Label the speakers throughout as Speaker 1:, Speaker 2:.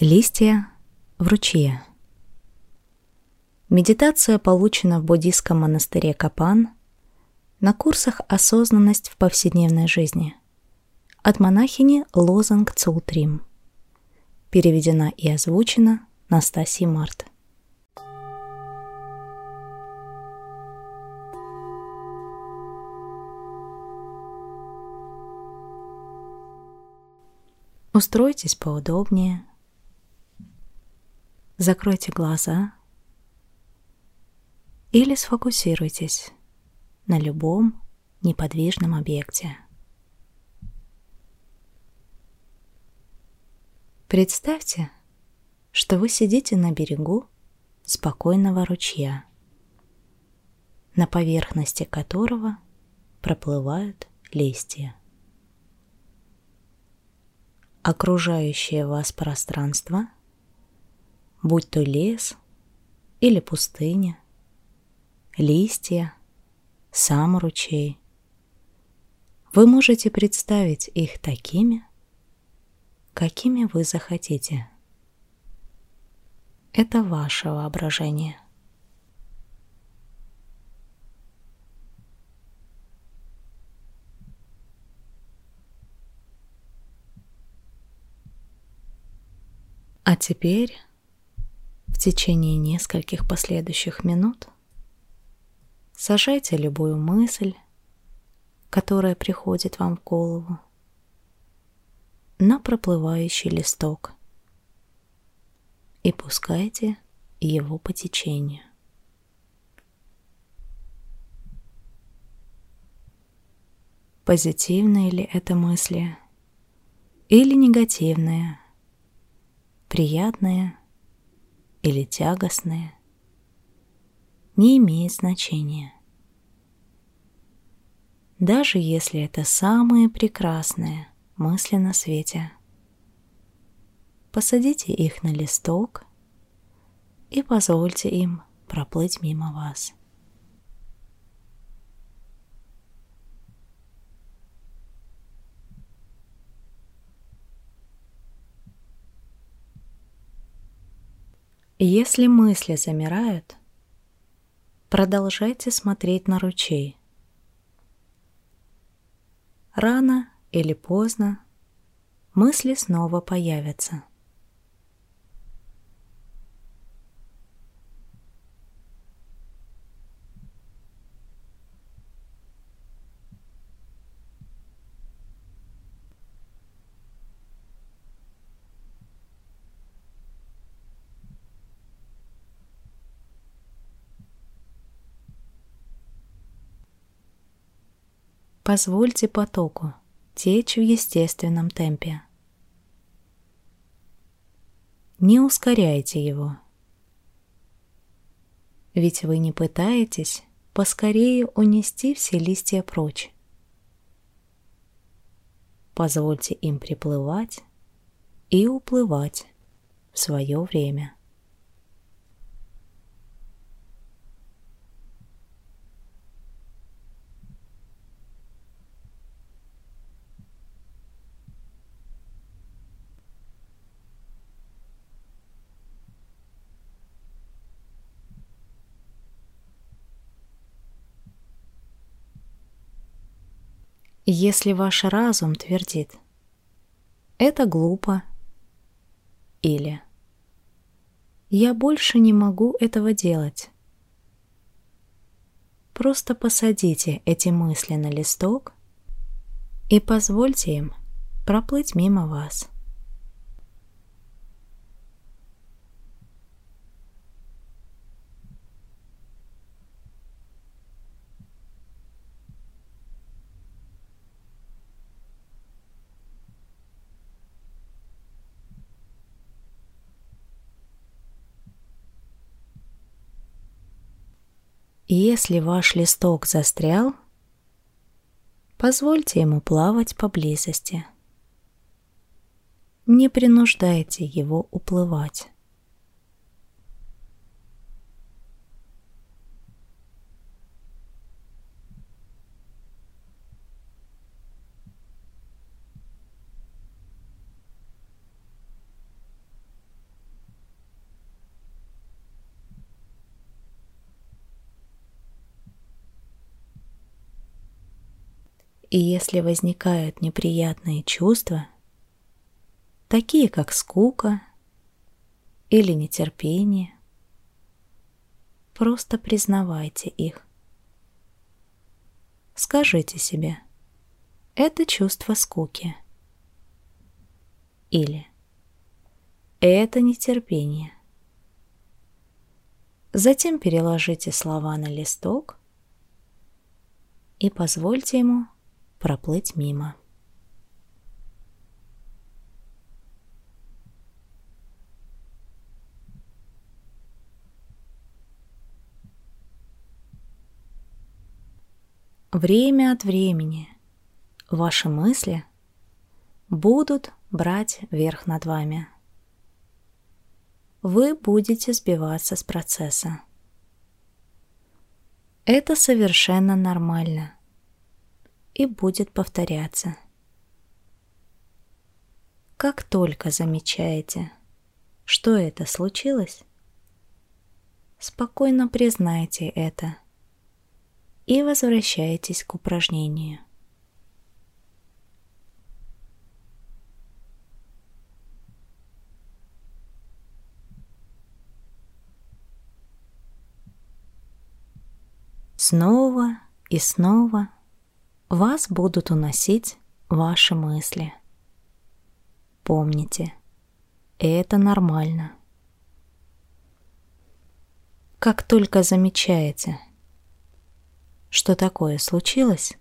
Speaker 1: Листья в ручье. Медитация получена в буддийском монастыре Капан на курсах «Осознанность в повседневной жизни» от монахини Лозанг Цултрим. Переведена и озвучена Настасьей Март. Устройтесь поудобнее – Закройте глаза или сфокусируйтесь на любом неподвижном объекте. Представьте, что вы сидите на берегу спокойного ручья, на поверхности которого проплывают листья. Окружающее вас пространство – будь то лес или пустыня, листья, сам ручей. Вы можете представить их такими, какими вы захотите. Это ваше воображение. А теперь течение нескольких последующих минут сажайте любую мысль, которая приходит вам в голову, на проплывающий листок и пускайте его по течению. Позитивные ли это мысли или негативные, приятные или тягостные, не имеет значения. Даже если это самые прекрасные мысли на свете. Посадите их на листок и позвольте им проплыть мимо вас. Если мысли замирают, продолжайте смотреть на ручей. Рано или поздно мысли снова появятся. Позвольте потоку течь в естественном темпе. Не ускоряйте его. Ведь вы не пытаетесь поскорее унести все листья прочь. Позвольте им приплывать и уплывать в свое время. Если ваш разум твердит «это глупо» или «я больше не могу этого делать», просто посадите эти мысли на листок и позвольте им проплыть мимо вас. Если ваш листок застрял, позвольте ему плавать поблизости. Не принуждайте его уплывать. И если возникают неприятные чувства, такие как скука или нетерпение, просто признавайте их. Скажите себе, это чувство скуки. Или это нетерпение. Затем переложите слова на листок и позвольте ему проплыть мимо. Время от времени ваши мысли будут брать верх над вами – вы будете сбиваться с процесса. Это совершенно нормально и будет повторяться. Как только замечаете, что это случилось, спокойно признайте это и возвращайтесь к упражнению. Снова и снова вас будут уносить ваши мысли. Помните, это нормально. Как только замечаете, что такое случилось,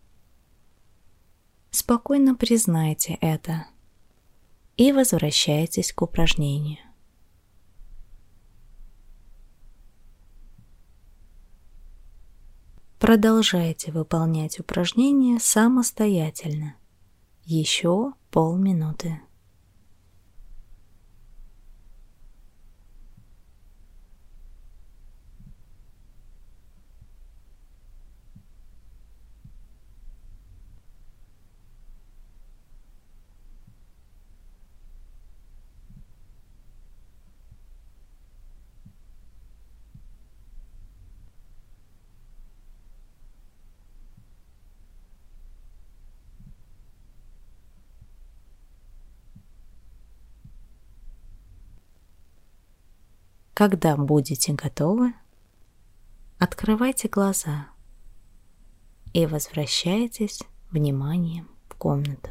Speaker 1: спокойно признайте это и возвращайтесь к упражнению. Продолжайте выполнять упражнения самостоятельно. Еще полминуты. Когда будете готовы, открывайте глаза и возвращайтесь вниманием в комнату.